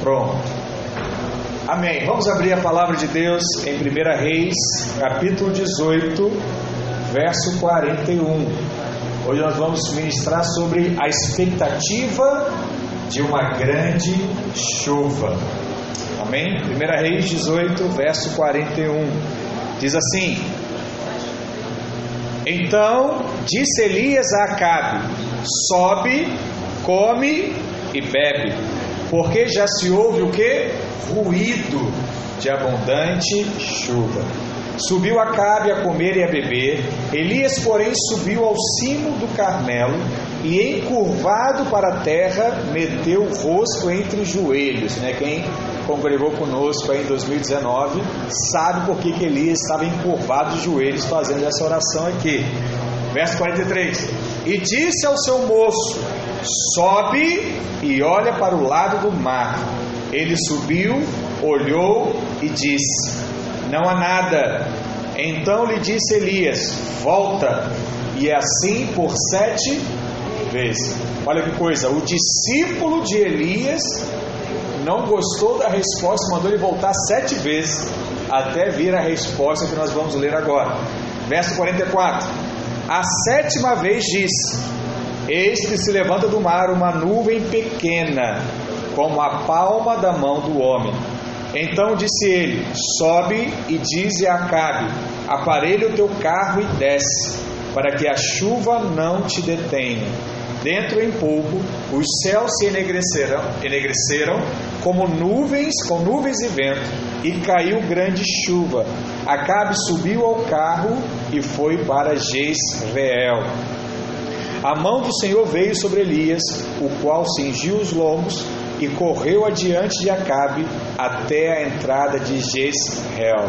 Pronto. Amém. Vamos abrir a palavra de Deus em 1 Reis, capítulo 18, verso 41. Hoje nós vamos ministrar sobre a expectativa de uma grande chuva. Amém? 1 Reis 18, verso 41. Diz assim: Então disse Elias a Acabe: Sobe, come e bebe, porque já se ouve o que? Ruído de abundante chuva. Subiu Acabe a comer e a beber. Elias, porém, subiu ao cimo do Carmelo e, encurvado para a terra, meteu o rosto entre os joelhos. Né? Quem congregou conosco em 2019 sabe por que, que Elias estava encurvado de joelhos fazendo essa oração aqui. Verso 43: E disse ao seu moço: Sobe e olha para o lado do mar. Ele subiu, olhou e disse: Não há nada. Então lhe disse Elias: Volta. E assim por sete vezes. Olha que coisa, o discípulo de Elias não gostou da resposta, mandou ele voltar sete vezes até vir a resposta que nós vamos ler agora. Verso 44. A sétima vez diz: Eis que se levanta do mar uma nuvem pequena, como a palma da mão do homem. Então disse ele: Sobe e dize a Acabe: Aparelha o teu carro e desce, para que a chuva não te detenha. Dentro em pouco, os céus se enegreceram, enegreceram como nuvens, com nuvens e vento, e caiu grande chuva. Acabe subiu ao carro e foi para Jezreel. A mão do Senhor veio sobre Elias, o qual cingiu os lombos e correu adiante de Acabe até a entrada de Jezreel.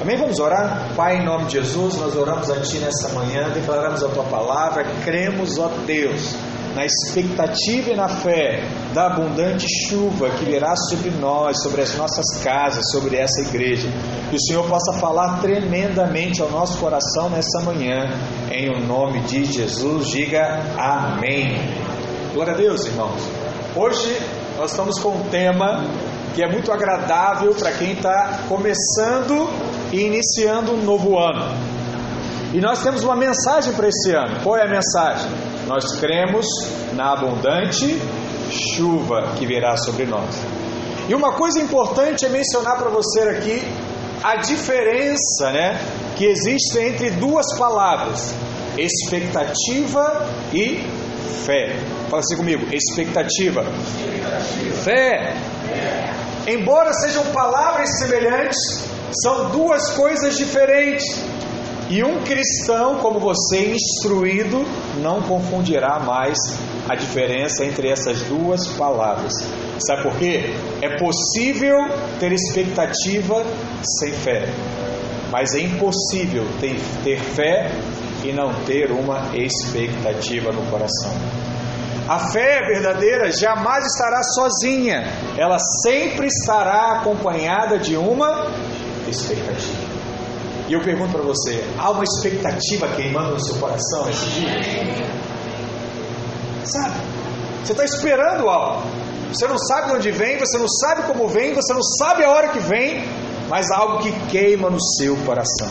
Amém? Vamos orar? Pai, em nome de Jesus, nós oramos a Ti nesta manhã, declaramos a Tua palavra, cremos, ó Deus, na expectativa e na fé da abundante chuva que virá sobre nós, sobre as nossas casas, sobre essa igreja. Que o Senhor possa falar tremendamente ao nosso coração nessa manhã, em o nome de Jesus. Diga amém. Glória a Deus, irmãos. Hoje nós estamos com um tema que é muito agradável para quem está começando e iniciando um novo ano. E nós temos uma mensagem para esse ano. Qual é a mensagem? Nós cremos na abundante chuva que virá sobre nós. E uma coisa importante é mencionar para você aqui a diferença, né, que existe entre duas palavras: expectativa e fé. Fala assim comigo: expectativa, fé. Embora sejam palavras semelhantes, são duas coisas diferentes. E um cristão como você, instruído, não confundirá mais a diferença entre essas duas palavras. Sabe por quê? É possível ter expectativa sem fé, mas é impossível ter, fé e não ter uma expectativa no coração. A fé verdadeira jamais estará sozinha, ela sempre estará acompanhada de uma expectativa. E eu pergunto para você: há uma expectativa queimando no seu coração nesse dia? Sabe? Você está esperando algo. Você não sabe de onde vem, você não sabe como vem, você não sabe a hora que vem, mas há algo que queima no seu coração.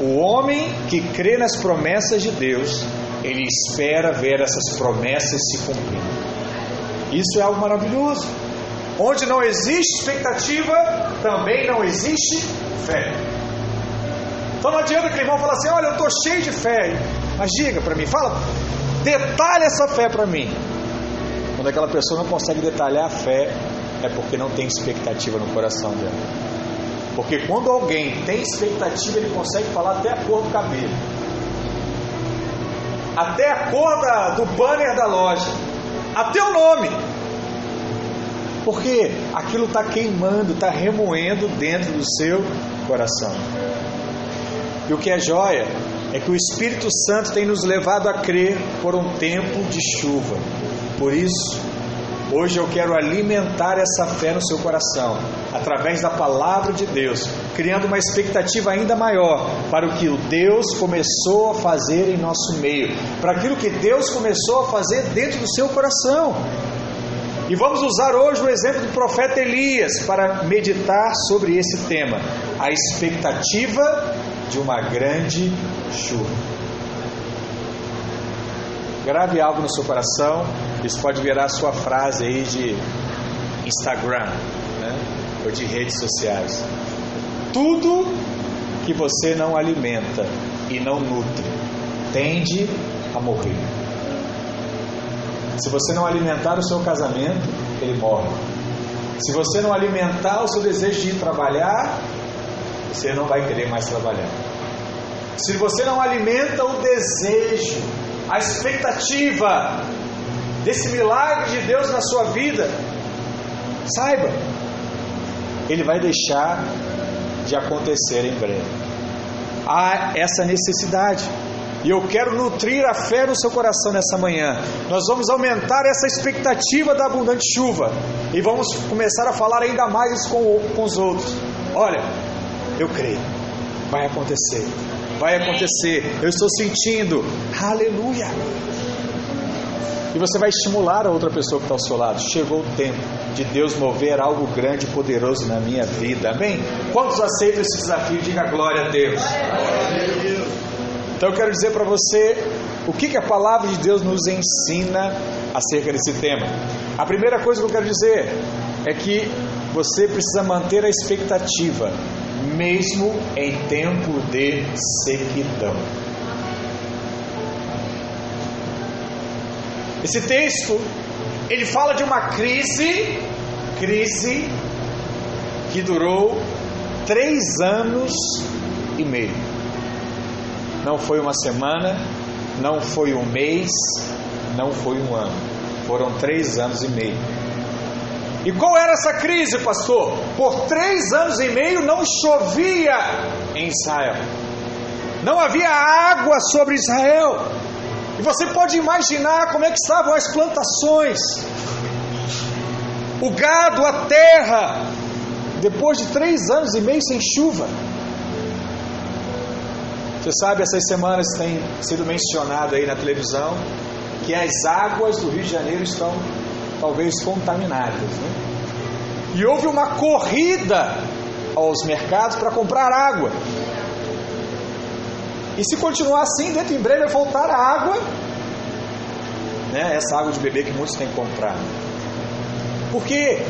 O homem que crê nas promessas de Deus, ele espera ver essas promessas se cumprindo. Isso é algo maravilhoso. Onde não existe expectativa, também não existe fé. Então não adianta aquele irmão falar assim: olha, eu estou cheio de fé. Mas diga para mim, fala, detalhe essa fé para mim. Quando aquela pessoa não consegue detalhar a fé, é porque não tem expectativa no coração dela. Porque quando alguém tem expectativa, ele consegue falar até a cor do cabelo, até a cor da, do banner da loja, até o nome. Porque aquilo está queimando, está remoendo dentro do seu coração. E o que é joia é que o Espírito Santo tem nos levado a crer por um tempo de chuva. Por isso, hoje eu quero alimentar essa fé no seu coração, através da palavra de Deus, criando uma expectativa ainda maior para o que o Deus começou a fazer em nosso meio, para aquilo que Deus começou a fazer dentro do seu coração. E vamos usar hoje o exemplo do profeta Elias para meditar sobre esse tema, a expectativa de uma grande chuva. Grave algo no seu coração, isso pode virar sua frase aí de Instagram né? ou de redes sociais. Tudo que você não alimenta e não nutre tende a morrer. Se você não alimentar o seu casamento, ele morre. Se você não alimentar o seu desejo de ir trabalhar, você não vai querer mais trabalhar. Se você não alimenta o desejo, a expectativa desse milagre de Deus na sua vida, saiba, ele vai deixar de acontecer em breve. Há essa necessidade. E eu quero nutrir a fé no seu coração nessa manhã. Nós vamos aumentar essa expectativa da abundante chuva. E vamos começar a falar ainda mais com, com os outros. Olha, eu creio. Vai acontecer. Vai acontecer. Eu estou sentindo. Aleluia. E você vai estimular a outra pessoa que está ao seu lado. Chegou o tempo de Deus mover algo grande e poderoso na minha vida. Amém? Quantos aceitam esse desafio? Diga glória a Deus. Então eu quero dizer para você o que, que a palavra de Deus nos ensina acerca desse tema. A primeira coisa que eu quero dizer é que você precisa manter a expectativa, mesmo em tempo de sequidão. Esse texto, ele fala de uma crise, crise que durou três anos e meio. Não foi uma semana, não foi um mês, não foi um ano. Foram três anos e meio. E qual era essa crise, pastor? Por três anos e meio não chovia em Israel. Não havia água sobre Israel. E você pode imaginar como é que estavam as plantações, o gado, a terra, depois de três anos e meio sem chuva. Você sabe, essas semanas tem sido mencionado aí na televisão que as águas do Rio de Janeiro estão talvez contaminadas. Né? E houve uma corrida aos mercados para comprar água. E se continuar assim, dentro em breve vai faltar água, né? essa água de beber que muitos têm comprado. Porque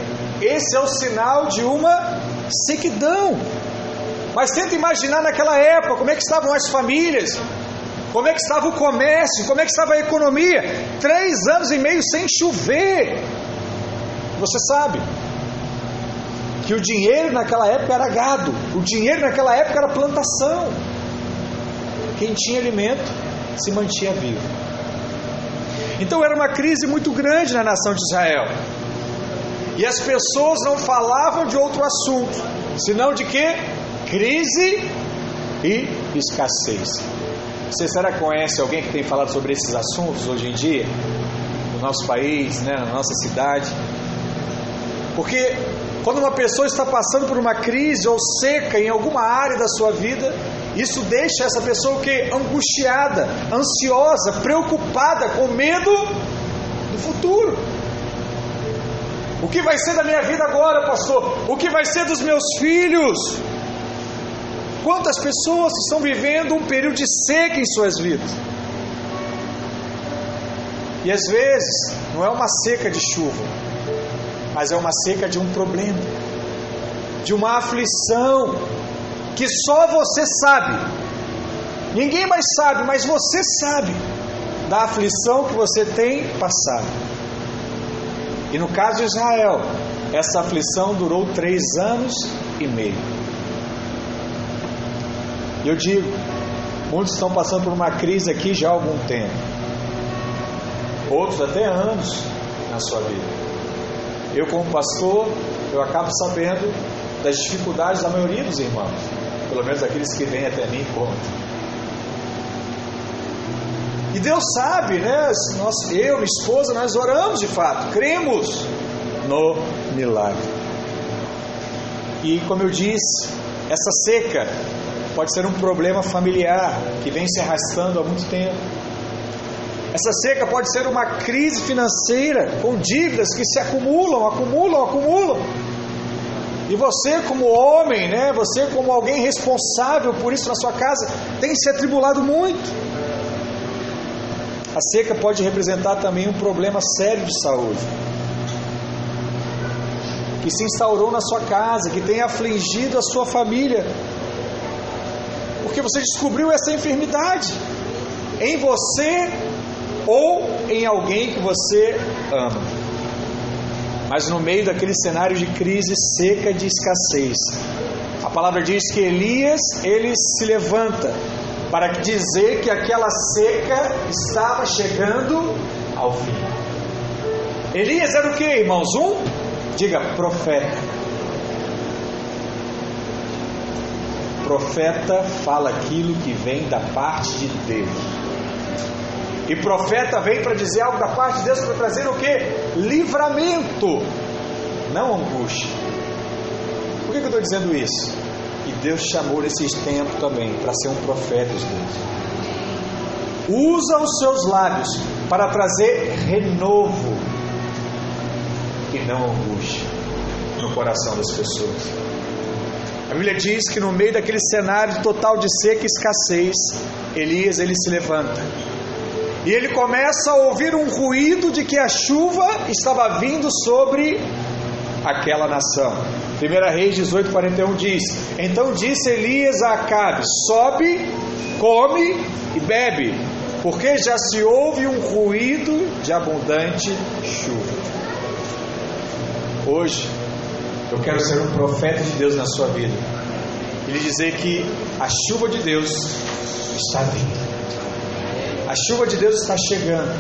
esse é o sinal de uma sequidão. Mas tenta imaginar naquela época como é que estavam as famílias, como é que estava o comércio, como é que estava a economia. Três anos e meio sem chover. Você sabe que o dinheiro naquela época era gado, o dinheiro naquela época era plantação quem tinha alimento se mantinha vivo. Então era uma crise muito grande na nação de Israel. E as pessoas não falavam de outro assunto, senão de que? Crise e escassez. Você será que conhece alguém que tem falado sobre esses assuntos hoje em dia? No nosso país, né, na nossa cidade? Porque quando uma pessoa está passando por uma crise ou seca em alguma área da sua vida, isso deixa essa pessoa o que? Angustiada, ansiosa, preocupada, com medo do futuro. O que vai ser da minha vida agora, pastor? O que vai ser dos meus filhos? Quantas pessoas estão vivendo um período de seca em suas vidas? E às vezes não é uma seca de chuva, mas é uma seca de um problema, de uma aflição, que só você sabe. Ninguém mais sabe, mas você sabe da aflição que você tem passado. E no caso de Israel, essa aflição durou três anos e meio. Eu digo, muitos estão passando por uma crise aqui já há algum tempo, outros até anos na sua vida. Eu, como pastor, eu acabo sabendo das dificuldades da maioria dos irmãos pelo menos aqueles que vêm até mim contam. E Deus sabe, né? Nós, eu, minha esposa, nós oramos de fato, cremos no milagre. E como eu disse, essa seca pode ser um problema familiar que vem se arrastando há muito tempo. Essa seca pode ser uma crise financeira com dívidas que se acumulam, acumulam, acumulam. E você, como homem, né, você, como alguém responsável por isso na sua casa, tem se atribulado muito. A seca pode representar também um problema sério de saúde que se instaurou na sua casa, que tem afligido a sua família, porque você descobriu essa enfermidade em você ou em alguém que você ama. Mas no meio daquele cenário de crise seca, de escassez, a palavra diz que Elias ele se levanta para dizer que aquela seca estava chegando ao fim. Elias era o que, irmãos? Um, diga, profeta. Profeta fala aquilo que vem da parte de Deus. E profeta vem para dizer algo da parte de Deus para trazer o que? Livramento, não angústia. Por que, que eu estou dizendo isso? E Deus chamou nesses tempos também para ser um profeta de Deus. Usa os seus lábios para trazer renovo e não angústia no coração das pessoas. A Bíblia diz que no meio daquele cenário total de seca e escassez, Elias ele se levanta e ele começa a ouvir um ruído de que a chuva estava vindo sobre aquela nação. 1 Reis 18,41 diz: Então disse Elias a Acabe: Sobe, come e bebe, porque já se ouve um ruído de abundante chuva. Hoje, eu quero ser um profeta de Deus na sua vida. Ele dizer que a chuva de Deus está vindo. A chuva de Deus está chegando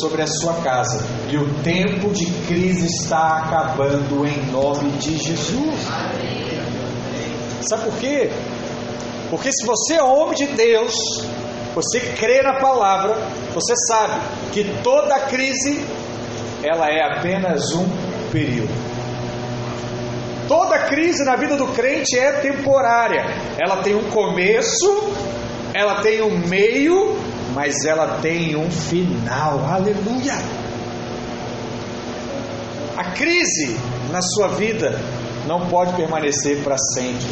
sobre a sua casa e o tempo de crise está acabando em nome de Jesus. Sabe por quê? Porque se você é homem de Deus, você crê na palavra, você sabe que toda crise ela é apenas um período. Toda crise na vida do crente é temporária. Ela tem um começo, ela tem um meio mas ela tem um final. Aleluia! A crise na sua vida não pode permanecer para sempre,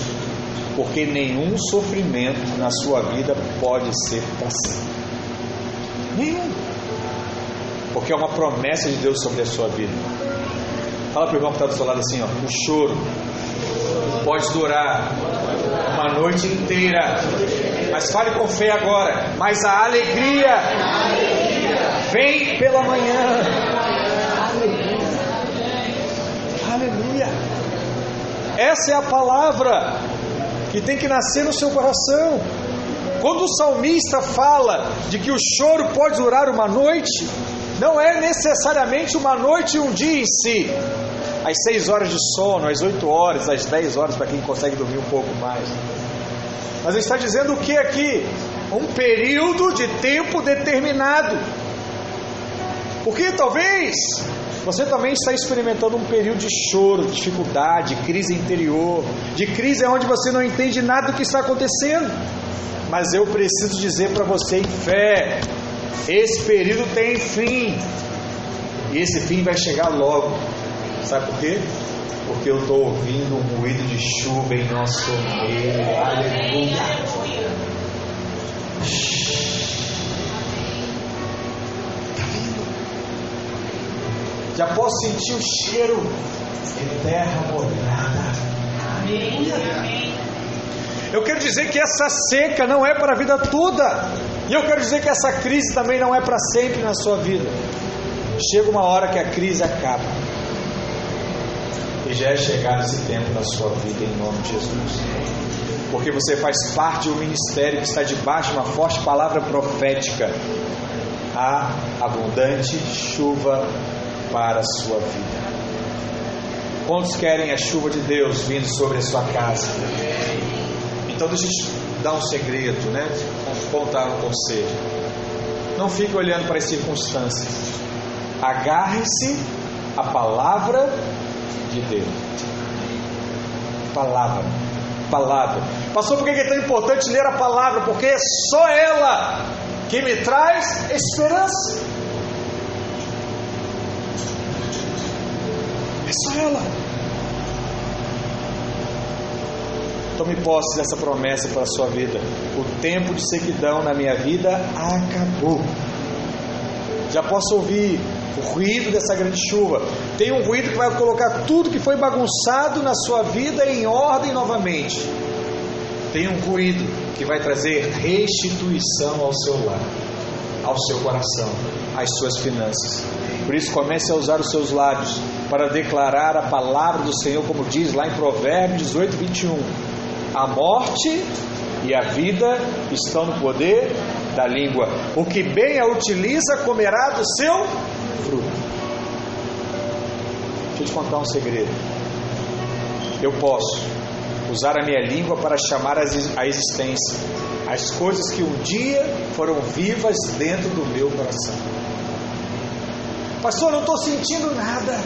porque nenhum sofrimento na sua vida pode ser para sempre. Nenhum. Porque é uma promessa de Deus sobre a sua vida. Fala para o irmão que está do seu lado assim: ó, o choro pode durar uma noite inteira, mas fale com fé agora. Mas a alegria vem pela manhã. Aleluia. Essa é a palavra que tem que nascer no seu coração. Quando o salmista fala de que o choro pode durar uma noite, não é necessariamente uma noite e um dia em si. Às seis horas de sono, às oito horas, às dez horas, para quem consegue dormir um pouco mais. Mas está dizendo o que aqui? Um período de tempo determinado. Porque talvez você também está experimentando um período de choro, de dificuldade, crise interior, de crise onde você não entende nada do que está acontecendo. Mas eu preciso dizer para você em fé: esse período tem fim. E esse fim vai chegar logo. Sabe por quê? porque eu estou ouvindo um ruído de chuva em nosso meio. Aleluia. Está vindo. Já posso sentir o cheiro de terra molhada. Eu quero dizer que essa seca não é para a vida toda. E eu quero dizer que essa crise também não é para sempre na sua vida. Chega uma hora que a crise acaba e já é chegado esse tempo na sua vida em nome de Jesus. Porque você faz parte de um ministério que está debaixo de uma forte palavra profética. A abundante chuva para a sua vida. Quantos querem a chuva de Deus vindo sobre a sua casa? Então deixa eu dar um segredo, né? Contar um conselho. Não fique olhando para as circunstâncias. Agarre-se à palavra de Deus. Palavra. Palavra. Pastor, por que é tão importante ler a palavra? Porque é só ela que me traz esperança. É só ela. Tome posse dessa promessa para a sua vida. O tempo de sequidão na minha vida acabou. Já posso ouvir o ruído dessa grande chuva. Tem um ruído que vai colocar tudo que foi bagunçado na sua vida em ordem novamente. Tem um ruído que vai trazer restituição ao seu lar, ao seu coração, às suas finanças. Por isso, comece a usar os seus lábios para declarar a palavra do Senhor, como diz lá em Provérbios 18, 21. A morte e a vida estão no poder da língua. O que bem a utiliza comerá do seu fruto. Deixa eu te contar um segredo. Eu posso usar a minha língua para chamar a existência as coisas que um dia foram vivas dentro do meu coração. Pastor, eu não estou sentindo nada.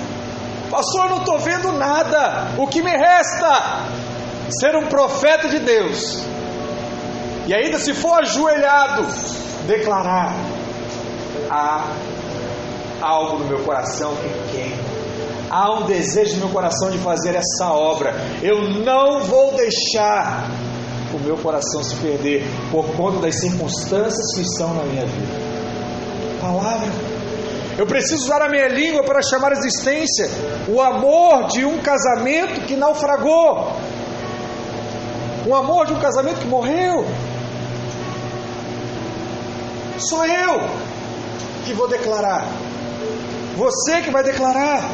Pastor, eu não estou vendo nada. O que me resta? Ser um profeta de Deus e ainda se for ajoelhado, declarar: há algo no meu coração que queima. Há um desejo no meu coração de fazer essa obra. Eu não vou deixar o meu coração se perder por conta das circunstâncias que estão na minha vida. Palavra. Eu preciso usar a minha língua para chamar a existência o amor de um casamento que naufragou. O amor de um casamento que morreu. Sou eu que vou declarar. Você que vai declarar.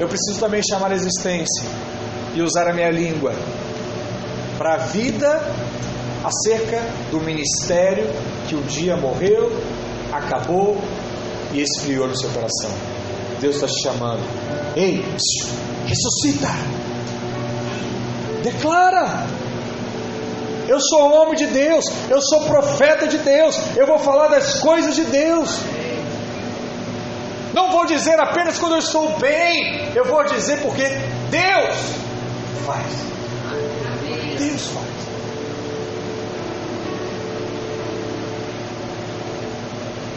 Eu preciso também chamar a existência e usar a minha língua para a vida acerca do ministério que um dia morreu, acabou e esfriou no seu coração. Deus está te chamando. Ei, ressuscita! Declara! Eu sou homem de Deus, eu sou profeta de Deus, eu vou falar das coisas de Deus. Não vou dizer apenas quando eu estou bem, eu vou dizer porque Deus faz. Deus faz.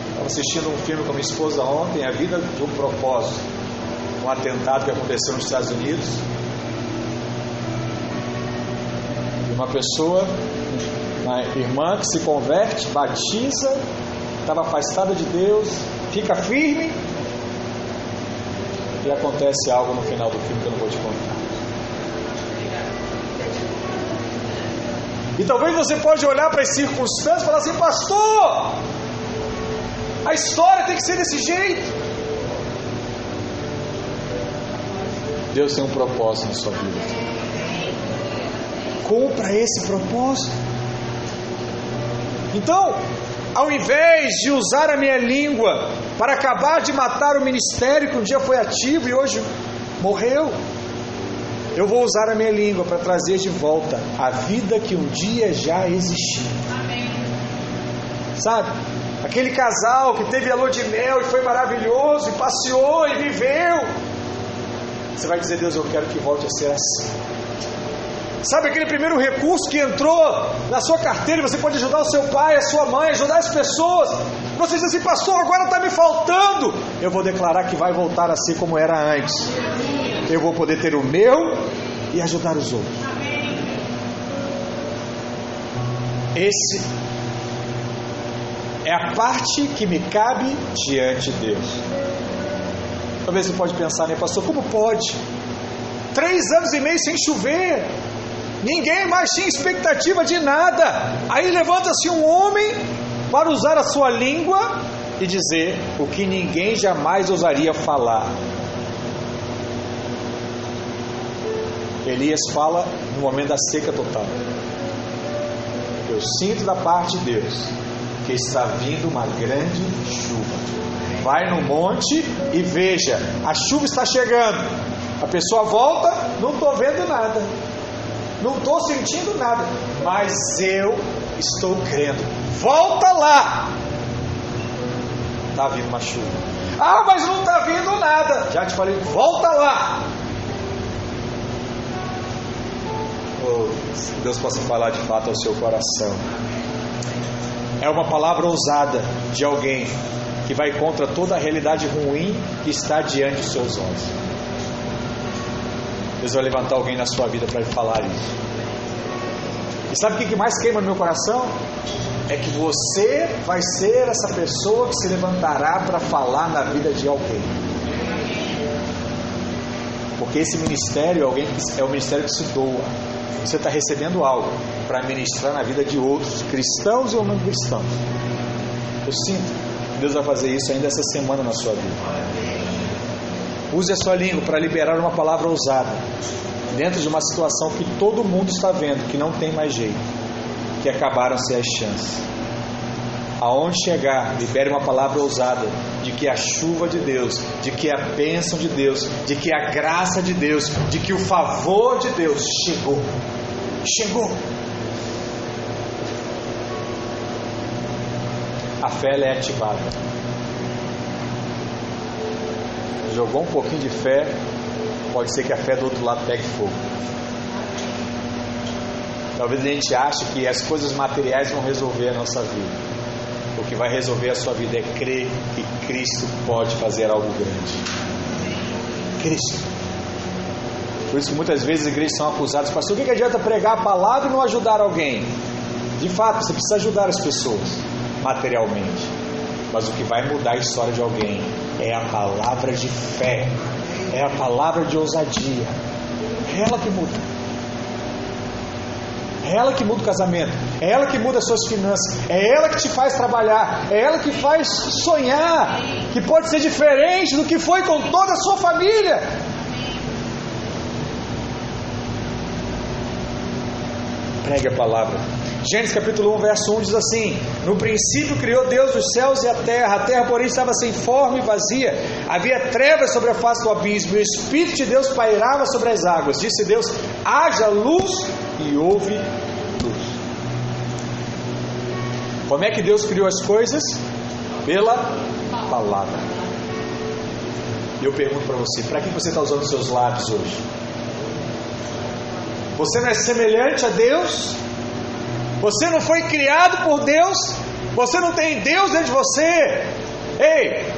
Estava assistindo um filme com minha esposa ontem, A Vida de um Propósito. Um atentado que aconteceu nos Estados Unidos. Uma pessoa, uma irmã que se converte, batiza, estava afastada de Deus, fica firme e acontece algo no final do filme que eu não vou te contar. E talvez você pode olhar para as circunstâncias e falar assim, pastor, a história tem que ser desse jeito. Deus tem um propósito na sua vida cumpra esse propósito. Então, ao invés de usar a minha língua para acabar de matar o ministério que um dia foi ativo e hoje morreu, eu vou usar a minha língua para trazer de volta a vida que um dia já existiu. Sabe? Aquele casal que teve a lua de mel e foi maravilhoso, e passeou e viveu. Você vai dizer, Deus, eu quero que volte a ser assim. Sabe aquele primeiro recurso que entrou na sua carteira você pode ajudar o seu pai, a sua mãe, ajudar as pessoas. Você diz assim, pastor, agora está me faltando. Eu vou declarar que vai voltar a ser como era antes. Eu vou poder ter o meu e ajudar os outros. Esse é a parte que me cabe diante de Deus. Talvez você pode pensar, né, pastor, como pode? Três anos e meio sem chover, Ninguém mais tinha expectativa de nada. Aí levanta-se um homem para usar a sua língua e dizer o que ninguém jamais ousaria falar. Elias fala no momento da seca total. Eu sinto da parte de Deus que está vindo uma grande chuva. Vai no monte e veja, a chuva está chegando. A pessoa volta, não estou vendo nada. Não estou sentindo nada, mas eu estou crendo. Volta lá. Está vindo uma chuva. Ah, mas não está vindo nada. Já te falei, volta lá. Oh, Deus possa falar de fato ao seu coração. é uma palavra ousada de alguém que vai contra toda a realidade ruim que está diante dos seus olhos. Deus vai levantar alguém na sua vida para falar isso. E sabe o que mais queima no meu coração? É que você vai ser essa pessoa que se levantará para falar na vida de alguém. Porque esse ministério é, alguém é o ministério que se doa. Você está recebendo algo para ministrar na vida de outros, cristãos ou não cristãos. Eu sinto Deus vai fazer isso ainda essa semana na sua vida. Use a sua língua para liberar uma palavra ousada dentro de uma situação que todo mundo está vendo que não tem mais jeito, que acabaram-se as chances. Aonde chegar, libere uma palavra ousada de que a chuva de Deus, de que a bênção de Deus, de que a graça de Deus, de que o favor de Deus chegou. Chegou. A fé é ativada. Jogou um pouquinho de fé, pode ser que a fé do outro lado pegue fogo. Talvez a gente ache que as coisas materiais vão resolver a nossa vida. O que vai resolver a sua vida é crer que Cristo pode fazer algo grande. Cristo. Por isso que muitas vezes as igrejas são acusadas, pastor, o que, adianta pregar a palavra e não ajudar alguém? De fato, você precisa ajudar as pessoas materialmente. Mas o que vai mudar a história de alguém é a palavra de fé, é a palavra de ousadia. É ela que muda. É ela que muda o casamento, é ela que muda as suas finanças, é ela que te faz trabalhar, é ela que faz sonhar, que pode ser diferente do que foi com toda a sua família. Pregue a palavra. Gênesis capítulo 1, verso 1 diz assim: No princípio criou Deus os céus e a terra, a terra, porém, estava sem forma e vazia, havia trevas sobre a face do abismo, e o Espírito de Deus pairava sobre as águas. Disse Deus: haja luz, e houve luz. Como é que Deus criou as coisas? Pela palavra. E eu pergunto para você: para que você está usando seus lábios hoje? Você não é semelhante a Deus? Você não foi criado por Deus? Você não tem Deus dentro de você? Ei!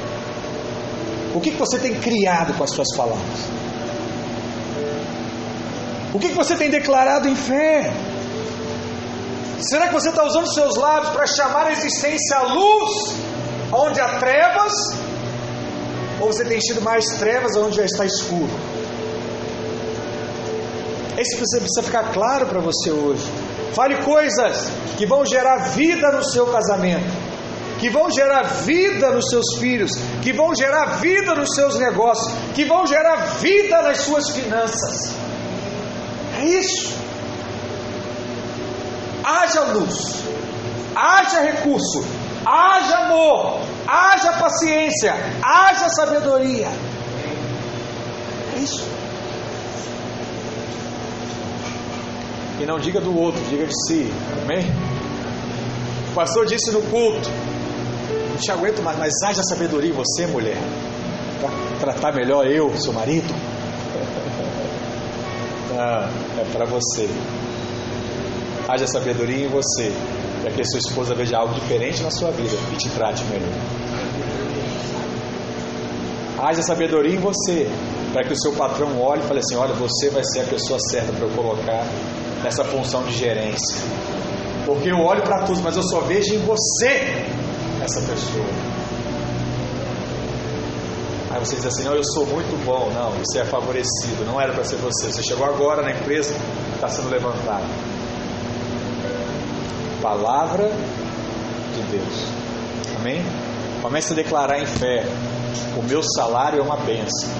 O que, que você tem criado com as suas palavras? O que, que você tem declarado em fé? Será que você está usando seus lábios para chamar a existência à luz, onde há trevas? Ou você tem tido mais trevas onde já está escuro? Isso precisa ficar claro para você hoje. Fale coisas que vão gerar vida no seu casamento, que vão gerar vida nos seus filhos, que vão gerar vida nos seus negócios, que vão gerar vida nas suas finanças. É isso. Haja luz, haja recurso, haja amor, haja paciência, haja sabedoria. É isso. E não diga do outro, diga de si. Amém? O pastor disse no culto: Não te aguento mais, mas haja sabedoria em você, mulher, para tratar melhor eu, seu marido. Não, é para você. Haja sabedoria em você, para que a sua esposa veja algo diferente na sua vida e te trate melhor. Haja sabedoria em você, para que o seu patrão olhe e fale assim: Olha, você vai ser a pessoa certa para eu colocar nessa função de gerência. Porque eu olho para todos, mas eu só vejo em você essa pessoa. Aí você diz assim: Não, eu sou muito bom. Não, você é favorecido. Não era para ser você. Você chegou agora na empresa, está sendo levantado. Palavra de Deus. Amém? Comece a declarar em fé: O meu salário é uma benção.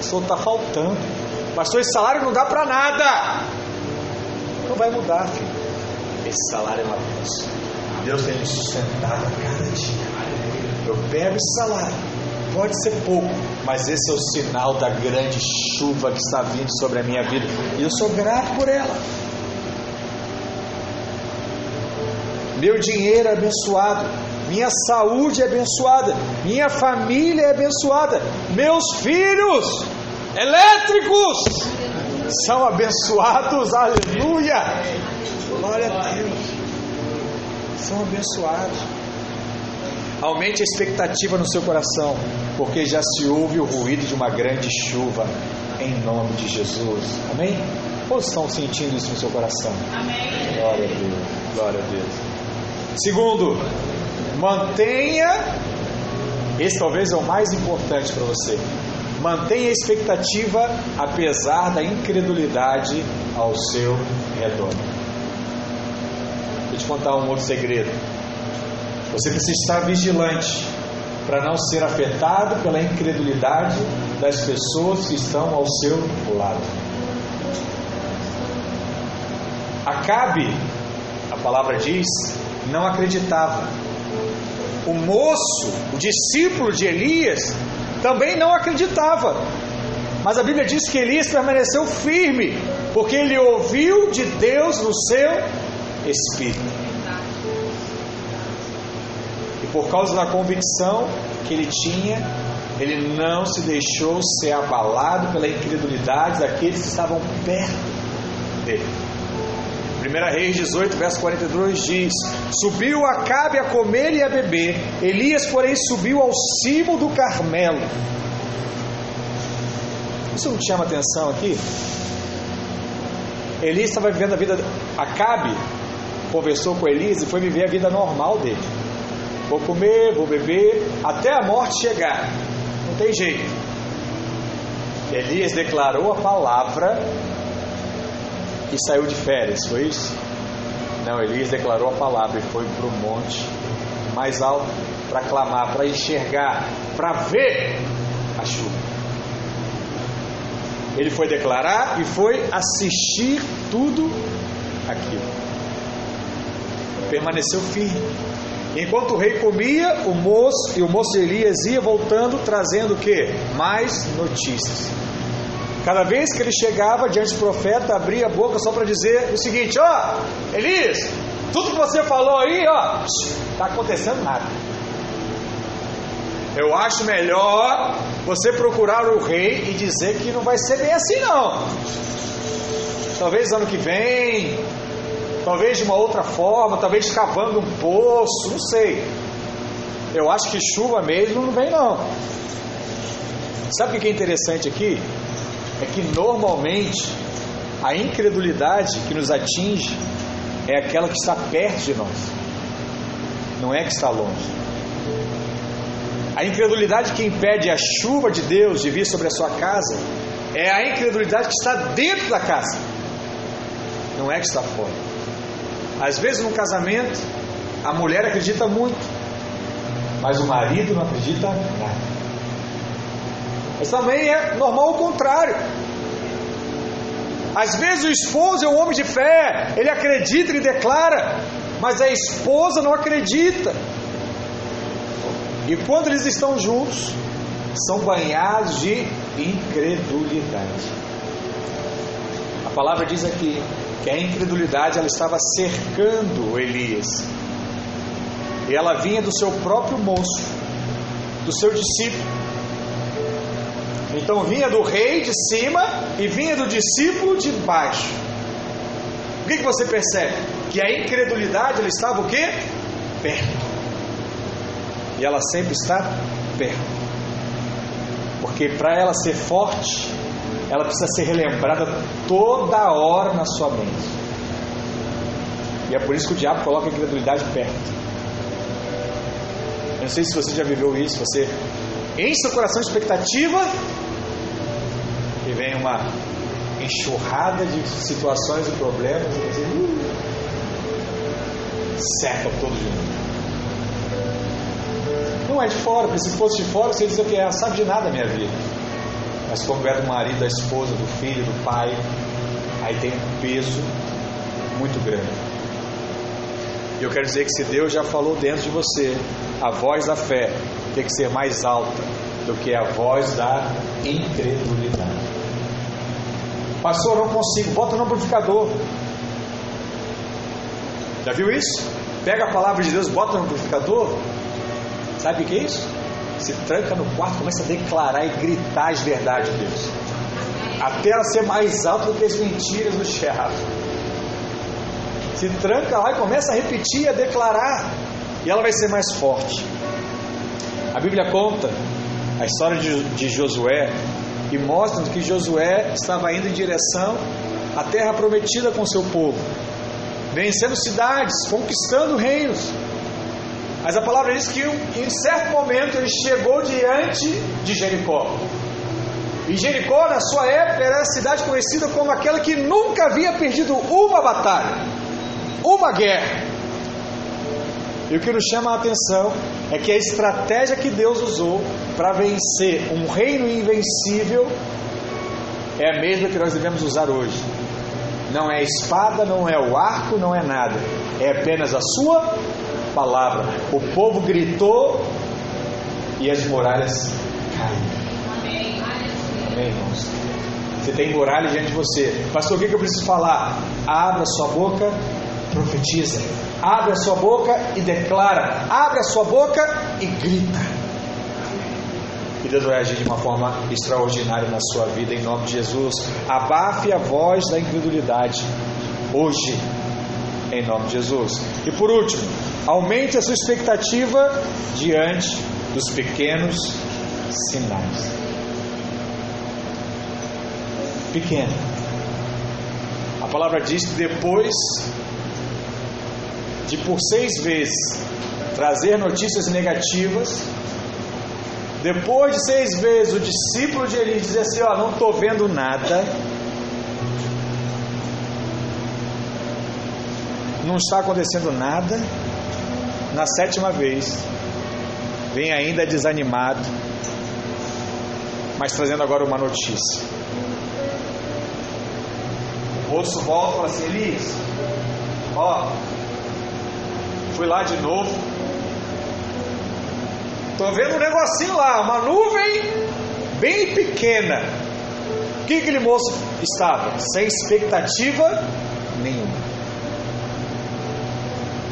Isso está faltando. Pastor, esse salário não dá para nada. Não vai mudar, filho. Esse salário é uma bênção. Deus tem me sustentado a cada dia. Eu pego esse salário. Pode ser pouco, mas esse é o sinal da grande chuva que está vindo sobre a minha vida. E eu sou grato por ela. Meu dinheiro é abençoado. Minha saúde é abençoada. Minha família é abençoada. Meus filhos elétricos são abençoados, aleluia, glória a Deus. são abençoados. Aumente a expectativa no seu coração, porque já se ouve o ruído de uma grande chuva, em nome de Jesus. Amém? Ou estão sentindo isso no seu coração? Amém. Glória a Deus, glória a Deus. Segundo, mantenha, esse talvez é o mais importante para você, mantenha a expectativa apesar da incredulidade ao seu redor. Vou te contar um outro segredo. Você precisa estar vigilante para não ser afetado pela incredulidade das pessoas que estão ao seu lado. Acabe, a palavra diz, não acreditava. O moço, o discípulo de Elias, também não acreditava. Mas a Bíblia diz que Elias permaneceu firme, porque ele ouviu de Deus no seu espírito. E por causa da convicção que ele tinha, ele não se deixou ser abalado pela incredulidade daqueles que estavam perto dele. 1 Reis 18, verso 42 diz: Subiu Acabe a comer e a beber, Elias, porém, subiu ao cimo do Carmelo. Isso não te chama atenção aqui? Elias estava vivendo a vida. Acabe conversou com Elias e foi viver a vida normal dele. Vou comer, vou beber, até a morte chegar. Não tem jeito. Elias declarou a palavra e saiu de férias, foi isso? Não, Elias declarou a palavra e foi para o monte mais alto para clamar, para enxergar, para ver a chuva. Ele foi declarar e foi assistir tudo aquilo. Permaneceu firme. Enquanto o rei comia, o moço e o moço Elias ia voltando, trazendo o que? Mais notícias. Cada vez que ele chegava diante do profeta, abria a boca só para dizer o seguinte: ó, oh, Elias, tudo que você falou aí, ó, está acontecendo nada. Eu acho melhor você procurar o rei e dizer que não vai ser bem assim, não. Talvez ano que vem, talvez de uma outra forma, talvez cavando um poço, não sei. Eu acho que chuva mesmo não vem, não. Sabe o que é interessante aqui? É que normalmente a incredulidade que nos atinge é aquela que está perto de nós, não é que está longe. A incredulidade que impede a chuva de Deus de vir sobre a sua casa é a incredulidade que está dentro da casa, não é que está fora. Às vezes, no casamento, a mulher acredita muito, mas o marido não acredita nada. Mas também é normal o contrário. Às vezes o esposo é um homem de fé, ele acredita, ele declara, mas a esposa não acredita. E quando eles estão juntos, são banhados de incredulidade. A palavra diz aqui que a incredulidade ela estava cercando Elias. E ela vinha do seu próprio moço, do seu discípulo. Então vinha do rei de cima e vinha do discípulo de baixo. O que, que você percebe? Que a incredulidade ela estava o quê? Perto. E ela sempre está perto. Porque para ela ser forte, ela precisa ser relembrada toda hora na sua mente. E é por isso que o diabo coloca a incredulidade perto. Eu não sei se você já viveu isso, você enche seu coração expectativa vem uma enxurrada de situações e problemas e você uh, seca todo de novo. Não é de fora, porque se fosse de fora, você ia dizer que é, sabe de nada a minha vida. Mas como é do marido, da esposa, do filho, do pai, aí tem um peso muito grande. E eu quero dizer que se Deus já falou dentro de você, a voz da fé tem que ser mais alta do que a voz da incredulidade. Pastor, não consigo. Bota no amplificador. Já viu isso? Pega a palavra de Deus, bota no amplificador. Sabe o que é isso? Se tranca no quarto, começa a declarar e gritar as verdades de Deus. Até ela ser mais alta do que as mentiras do diabo. se tranca lá e começa a repetir, a declarar, e ela vai ser mais forte. A Bíblia conta a história de, de Josué e mostra que Josué estava indo em direção à terra prometida com seu povo, vencendo cidades, conquistando reinos. Mas a palavra diz que em certo momento ele chegou diante de Jericó. E Jericó, na sua época, era a cidade conhecida como aquela que nunca havia perdido uma batalha, uma guerra. E o que nos chama a atenção é que a estratégia que Deus usou para vencer um reino invencível é a mesma que nós devemos usar hoje. Não é a espada, não é o arco, não é nada. É apenas a sua palavra. O povo gritou e as muralhas caíram. Amém, irmãos? Você tem muralha diante de você. Pastor, o que eu preciso falar? Abra sua boca, profetiza. Abre a sua boca e declara. Abre a sua boca e grita. E Deus vai agir de uma forma extraordinária na sua vida, em nome de Jesus. Abafe a voz da incredulidade. Hoje, em nome de Jesus. E por último, aumente a sua expectativa diante dos pequenos sinais pequeno. A palavra diz que depois de por seis vezes trazer notícias negativas, depois de seis vezes o discípulo de Eli dizer assim: Ó, não estou vendo nada, não está acontecendo nada. Na sétima vez, vem ainda desanimado, mas trazendo agora uma notícia moço volta e fala assim, Elias, ó, fui lá de novo. Tô vendo um negocinho lá, uma nuvem bem pequena. O que aquele moço estava? Sem expectativa nenhuma.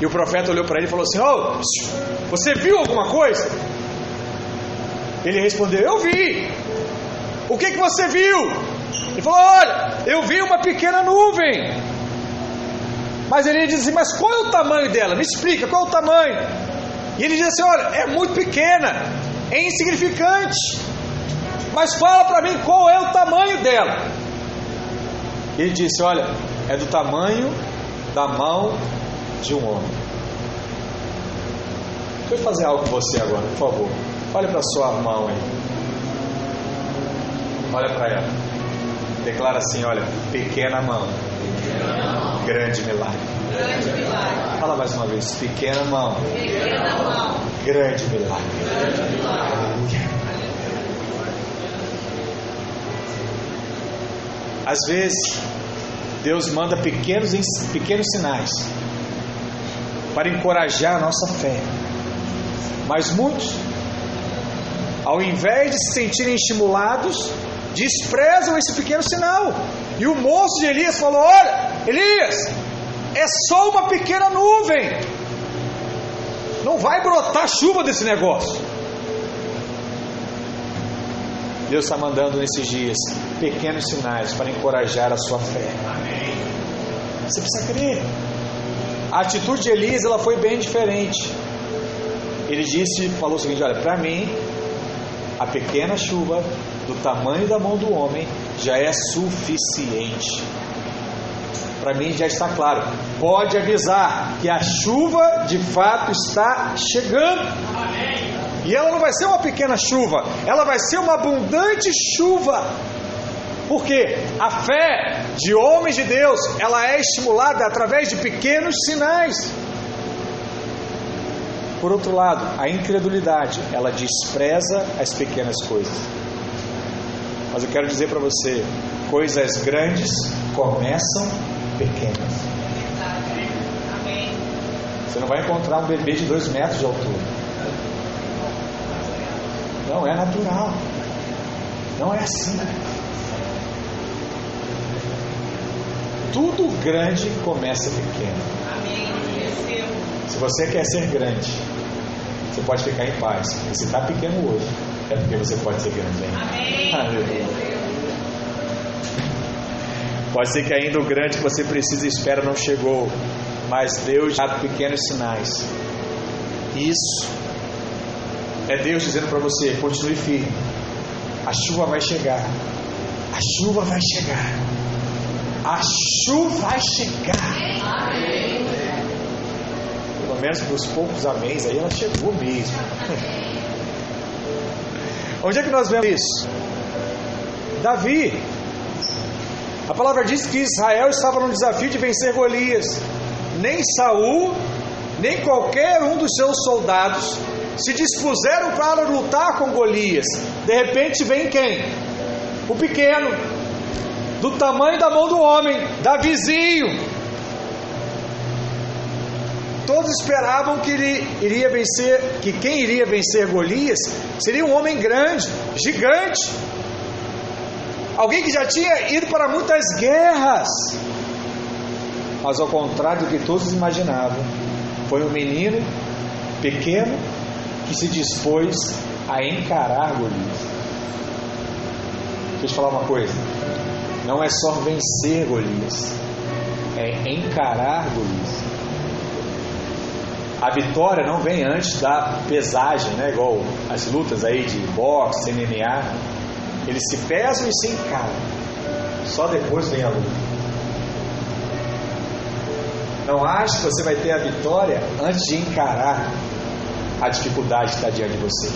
E o profeta olhou para ele e falou assim: oh, Você viu alguma coisa? Ele respondeu: Eu vi. O que, que você viu? Ele falou: Olha, eu vi uma pequena nuvem. Mas ele disse assim: Mas qual é o tamanho dela? Me explica, qual é o tamanho? E ele disse assim: Olha, é muito pequena, é insignificante. Mas fala para mim qual é o tamanho dela. Ele disse: Olha, é do tamanho da mão de um homem. Deixa eu fazer algo com você agora, por favor. Olha para sua mão aí. Olha para ela. Declara assim: olha, pequena mão, grande milagre. Grande milagre. Fala mais uma vez: pequena mão, pequena mão. grande milagre. Grande milagre. Às vezes, Deus manda pequenos, pequenos sinais para encorajar a nossa fé. Mas muitos, ao invés de se sentirem estimulados, desprezam esse pequeno sinal. E o moço de Elias falou: Olha, Elias, é só uma pequena nuvem, não vai brotar chuva desse negócio. Deus está mandando nesses dias pequenos sinais para encorajar a sua fé. Amém. Você precisa crer. A atitude de Elias ela foi bem diferente. Ele disse, falou o seguinte: olha, para mim a pequena chuva do tamanho da mão do homem já é suficiente. Para mim já está claro. Pode avisar que a chuva de fato está chegando. E ela não vai ser uma pequena chuva, ela vai ser uma abundante chuva. Porque a fé de homens de Deus, ela é estimulada através de pequenos sinais. Por outro lado, a incredulidade, ela despreza as pequenas coisas. Mas eu quero dizer para você: coisas grandes começam pequenas. Você não vai encontrar um bebê de dois metros de altura. Não é natural. Não é assim. Tudo grande começa pequeno. Se você quer ser grande, você pode ficar em paz. Se está pequeno hoje, é porque você pode ser grande Amém. Aleluia. Pode ser que ainda o grande que você precisa e espera não chegou. mas Deus dá pequenos sinais. Isso é Deus dizendo para você: continue firme. A chuva vai chegar. A chuva vai chegar. A chuva vai chegar. Amém. Pelo menos para os poucos améns aí ela chegou mesmo. Onde é que nós vemos isso? Davi. A palavra diz que Israel estava no desafio de vencer Golias. Nem Saul, nem qualquer um dos seus soldados se dispuseram para lutar com Golias. De repente vem quem? O pequeno, do tamanho da mão do homem, Davizinho. Todos esperavam que ele iria vencer, que quem iria vencer Golias seria um homem grande, gigante, alguém que já tinha ido para muitas guerras. Mas ao contrário do que todos imaginavam, foi um menino pequeno que se dispôs a encarar Golias. Deixa eu te falar uma coisa: não é só vencer Golias, é encarar Golias. A vitória não vem antes da pesagem, né? igual as lutas aí de boxe, MMA. Eles se pesam e se encaram. Só depois vem a luta. Não ache que você vai ter a vitória antes de encarar a dificuldade que está diante de você.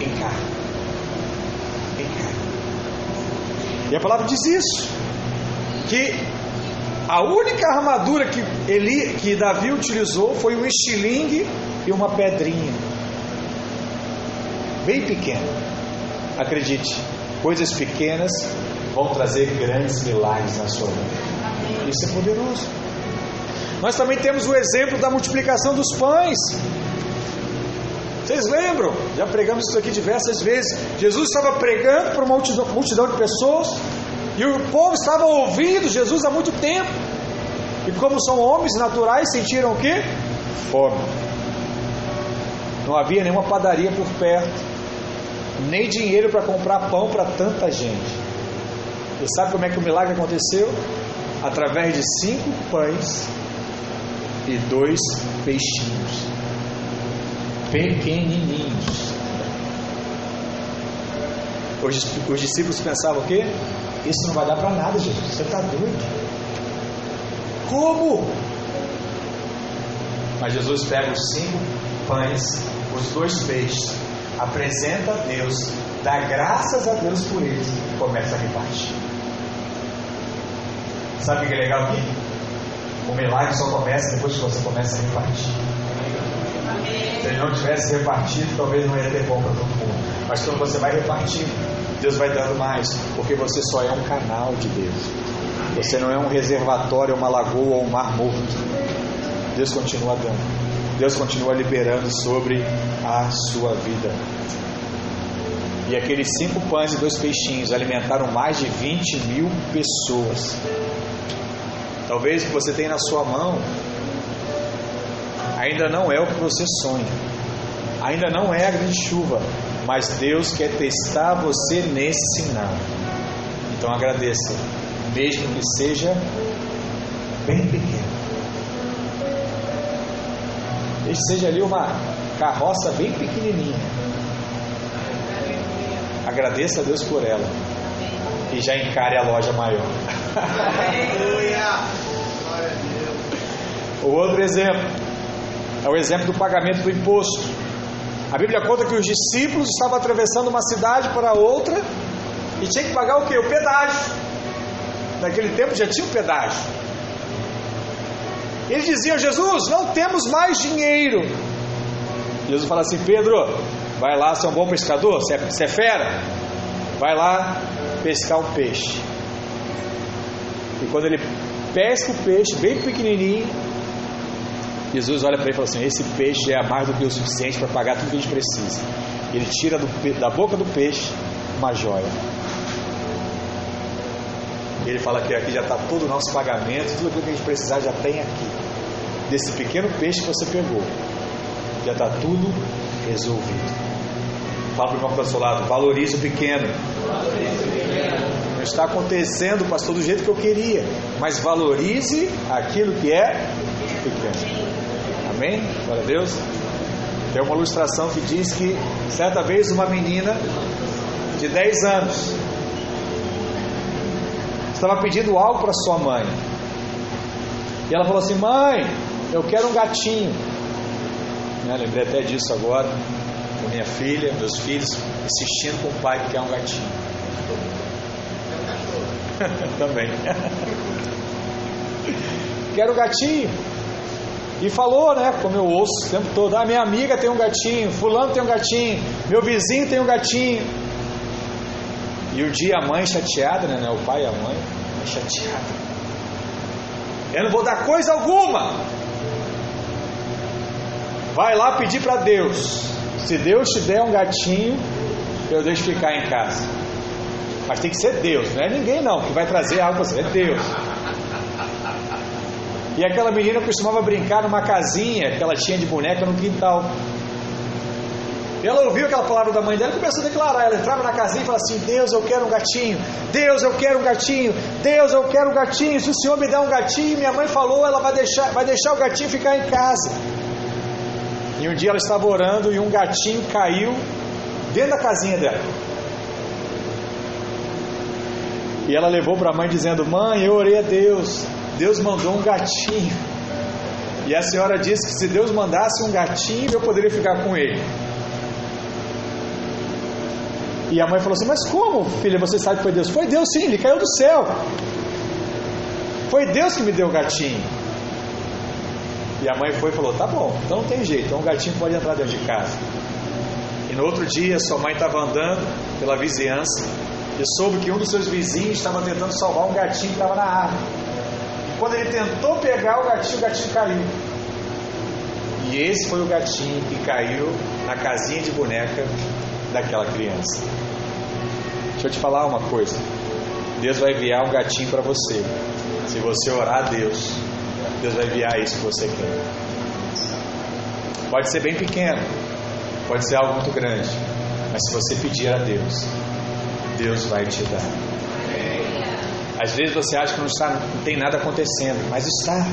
Encara. Encara. E a palavra diz isso. Que a única armadura que, ele, que Davi utilizou foi um estilingue e uma pedrinha. Bem pequeno. Acredite, coisas pequenas vão trazer grandes milagres na sua vida. Isso é poderoso. Nós também temos o exemplo da multiplicação dos pães. Vocês lembram? Já pregamos isso aqui diversas vezes. Jesus estava pregando para uma multidão, de pessoas e o povo estava ouvindo Jesus há muito tempo. E como são homens naturais, sentiram o que? Fome. Não havia nenhuma padaria por perto, nem dinheiro para comprar pão para tanta gente. E sabe como é que o milagre aconteceu? Através de cinco pães e dois peixinhos, pequenininhos. Os, os discípulos pensavam o quê? Isso não vai dar para nada, Jesus. Você está doido? Como? Mas Jesus pega os cinco pães, os dois peixes, apresenta a Deus, dá graças a Deus por eles e começa a repartir. Sabe o que é legal aqui? O milagre só começa depois que você começa a repartir. Se ele não tivesse repartido, talvez não ia ter bom para todo mundo. Mas quando você vai repartindo, Deus vai dando mais, porque você só é um canal de Deus. Você não é um reservatório, uma lagoa ou um mar morto. Deus continua dando. Deus continua liberando sobre a sua vida. E aqueles cinco pães e dois peixinhos alimentaram mais de 20 mil pessoas. Talvez o que você tem na sua mão ainda não é o que você sonha, ainda não é a grande chuva, mas Deus quer testar você nesse sinal. Então agradeça, mesmo que seja bem pequeno. Deixe seja ali uma carroça bem pequenininha. Agradeça a Deus por ela. E já encare a loja maior. o outro exemplo é o exemplo do pagamento do imposto. A Bíblia conta que os discípulos estavam atravessando uma cidade para outra e tinha que pagar o que? O pedágio. Naquele tempo já tinha o pedágio. Eles diziam: Jesus, não temos mais dinheiro. Jesus fala assim: Pedro, vai lá, você é um bom pescador, você é, você é fera, vai lá pescar um peixe. E quando ele pesca o peixe, bem pequenininho, Jesus olha para ele e fala assim: Esse peixe é mais do que o suficiente para pagar tudo que a gente precisa. Ele tira do, da boca do peixe uma joia. Ele fala que aqui já está todo o nosso pagamento, tudo aquilo que a gente precisar já tem aqui. Desse pequeno peixe que você pegou, já está tudo resolvido. Fala para o irmão para o seu lado. Valorize o pequeno. Não está acontecendo, pastor, do jeito que eu queria, mas valorize aquilo que é pequeno. Amém? Glória a Deus. Tem uma ilustração que diz que certa vez uma menina de 10 anos estava pedindo algo para sua mãe. E ela falou assim: Mãe, eu quero um gatinho. Né? Lembrei até disso agora, com minha filha, meus filhos, insistindo com o pai que quer um gatinho. Também. quero um gatinho. E falou, né? Como eu ouço o tempo todo: Ah, minha amiga tem um gatinho, Fulano tem um gatinho, meu vizinho tem um gatinho. E um dia a mãe chateada, né? O pai e a mãe, chateada. Eu não vou dar coisa alguma. Vai lá pedir para Deus. Se Deus te der um gatinho, eu deixo ficar em casa. Mas tem que ser Deus, não é ninguém não que vai trazer algo para você, é Deus. E aquela menina costumava brincar numa casinha que ela tinha de boneca no quintal. Ela ouviu aquela palavra da mãe dela e começou a declarar. Ela entrava na casinha e falava assim: Deus, eu quero um gatinho. Deus, eu quero um gatinho. Deus, eu quero um gatinho. Se o Senhor me der um gatinho, minha mãe falou, ela vai deixar, vai deixar o gatinho ficar em casa. E um dia ela estava orando e um gatinho caiu dentro da casinha dela. E ela levou para a mãe dizendo: Mãe, eu orei a Deus. Deus mandou um gatinho. E a senhora disse que se Deus mandasse um gatinho, eu poderia ficar com ele. E a mãe falou assim: Mas como, filha, você sabe que foi Deus? Foi Deus sim, ele caiu do céu. Foi Deus que me deu o gatinho. E a mãe foi e falou: Tá bom, então não tem jeito, então o gatinho pode entrar dentro de casa. E no outro dia, sua mãe estava andando pela vizinhança e soube que um dos seus vizinhos estava tentando salvar um gatinho que estava na árvore. E quando ele tentou pegar o gatinho, o gatinho caiu. E esse foi o gatinho que caiu na casinha de boneca daquela criança. Deixa eu te falar uma coisa. Deus vai enviar um gatinho para você. Se você orar a Deus, Deus vai enviar isso que você quer. Pode ser bem pequeno, pode ser algo muito grande, mas se você pedir a Deus, Deus vai te dar. Às vezes você acha que não, está, não tem nada acontecendo, mas está.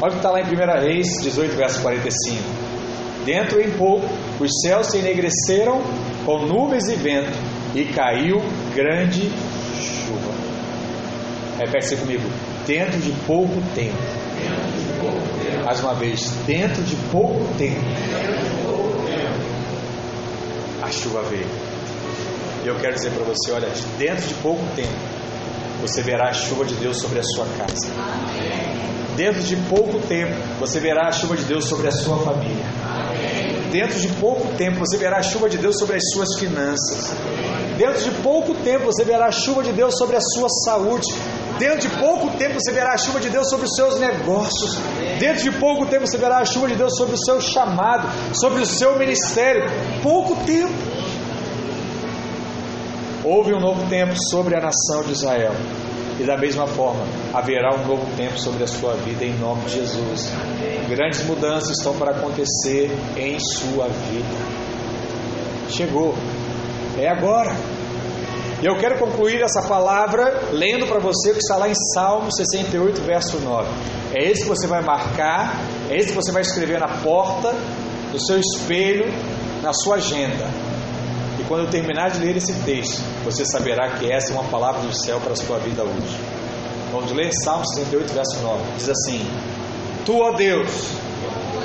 Olha o que está lá em 1 Reis 18, verso 45. Dentro em pouco, os céus se enegreceram com nuvens e vento, e caiu grande chuva. Repete comigo: dentro de pouco tempo. Mais uma vez, dentro de pouco tempo. A chuva veio. E eu quero dizer para você: olha, dentro de pouco tempo, você verá a chuva de Deus sobre a sua casa. Dentro de pouco tempo, você verá a chuva de Deus sobre a sua família. Dentro de pouco tempo, você verá a chuva de Deus sobre as suas finanças. Dentro de pouco tempo, você verá a chuva de Deus sobre a sua saúde. Dentro de pouco tempo você verá a chuva de Deus sobre os seus negócios. Dentro de pouco tempo você verá a chuva de Deus sobre o seu chamado, sobre o seu ministério. Pouco tempo. Houve um novo tempo sobre a nação de Israel. E da mesma forma, haverá um novo tempo sobre a sua vida em nome de Jesus. Grandes mudanças estão para acontecer em sua vida. Chegou. É agora. E eu quero concluir essa palavra lendo para você o que está lá em Salmo 68, verso 9. É esse que você vai marcar, é esse que você vai escrever na porta, no seu espelho, na sua agenda. Quando terminar de ler esse texto, você saberá que essa é uma palavra do céu para a sua vida hoje. Vamos ler Salmo 68, verso 9. Diz assim: Tu, ó Deus,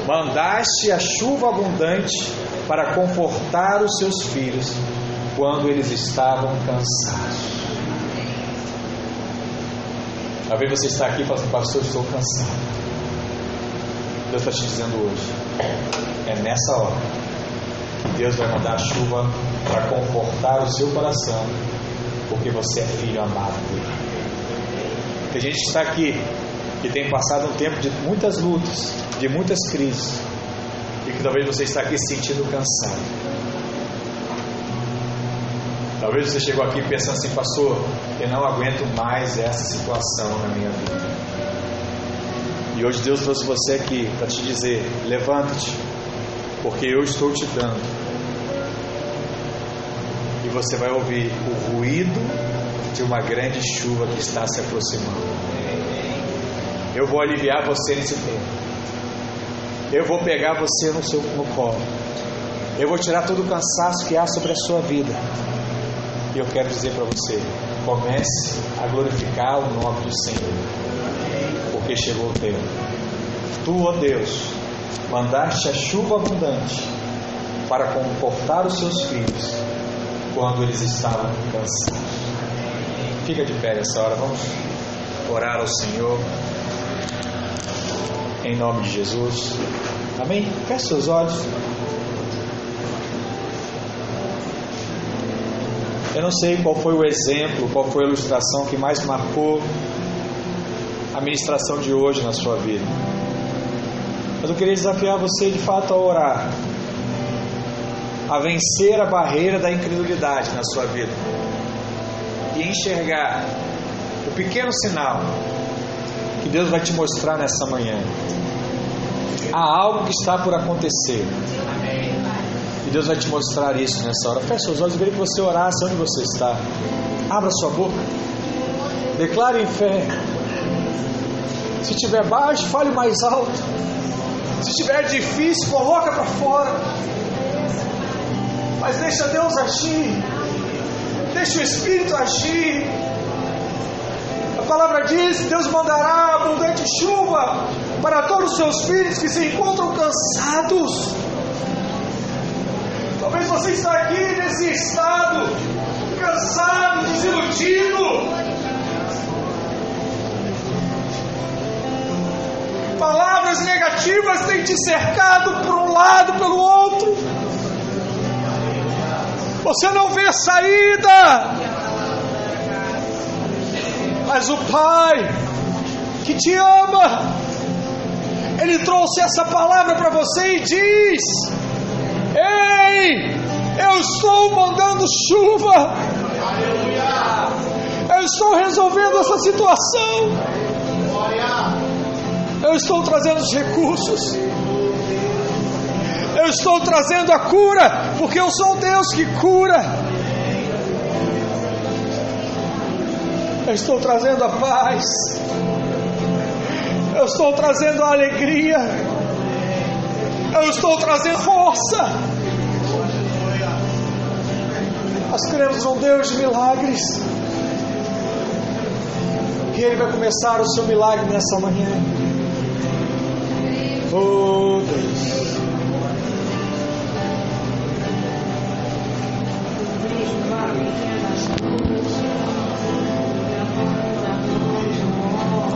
mandaste a chuva abundante para confortar os seus filhos quando eles estavam cansados. Talvez você está aqui e fala assim, pastor, estou cansado. Deus está te dizendo hoje, é nessa hora que Deus vai mandar chuva para confortar o seu coração, porque você é filho amado dele. Tem gente que está aqui que tem passado um tempo de muitas lutas, de muitas crises, e que talvez você está aqui se sentindo cansado. Talvez você chegou aqui pensando assim, pastor, eu não aguento mais essa situação na minha vida. E hoje Deus trouxe você aqui para te dizer: levanta-te, porque eu estou te dando você vai ouvir o ruído de uma grande chuva que está se aproximando. Eu vou aliviar você nesse tempo. Eu vou pegar você no seu no colo. Eu vou tirar todo o cansaço que há sobre a sua vida. E eu quero dizer para você: comece a glorificar o nome do Senhor, porque chegou o tempo. Tu, ó Deus, mandaste a chuva abundante para confortar os seus filhos quando eles estavam cansados. Fica de pé nessa hora, vamos orar ao Senhor. Em nome de Jesus. Amém? Feche seus olhos. Eu não sei qual foi o exemplo, qual foi a ilustração que mais marcou a ministração de hoje na sua vida. Mas eu queria desafiar você de fato a orar, a vencer a barreira da incredulidade na sua vida e enxergar o pequeno sinal que Deus vai te mostrar nessa manhã. Há algo que está por acontecer. Deus vai te mostrar isso nessa hora. Feche seus olhos, queria que você orasse onde você está. Abra sua boca. Declare em fé. Se estiver baixo, fale mais alto. Se estiver difícil, coloca para fora. Mas deixa Deus agir. Deixa o Espírito agir. A palavra diz: Deus mandará abundante chuva para todos os seus filhos que se encontram cansados. Talvez você está aqui nesse estado, cansado, desiludido. Palavras negativas têm te cercado por um lado, pelo outro. Você não vê saída. Mas o Pai, que te ama, Ele trouxe essa palavra para você e diz: Ei, eu estou mandando chuva. Eu estou resolvendo essa situação. Eu estou trazendo os recursos. Eu estou trazendo a cura, porque eu sou Deus que cura. Eu estou trazendo a paz. Eu estou trazendo a alegria. Eu estou trazendo força. Nós cremos num Deus de milagres. E Ele vai começar o seu milagre nessa manhã. Oh Deus. Amen.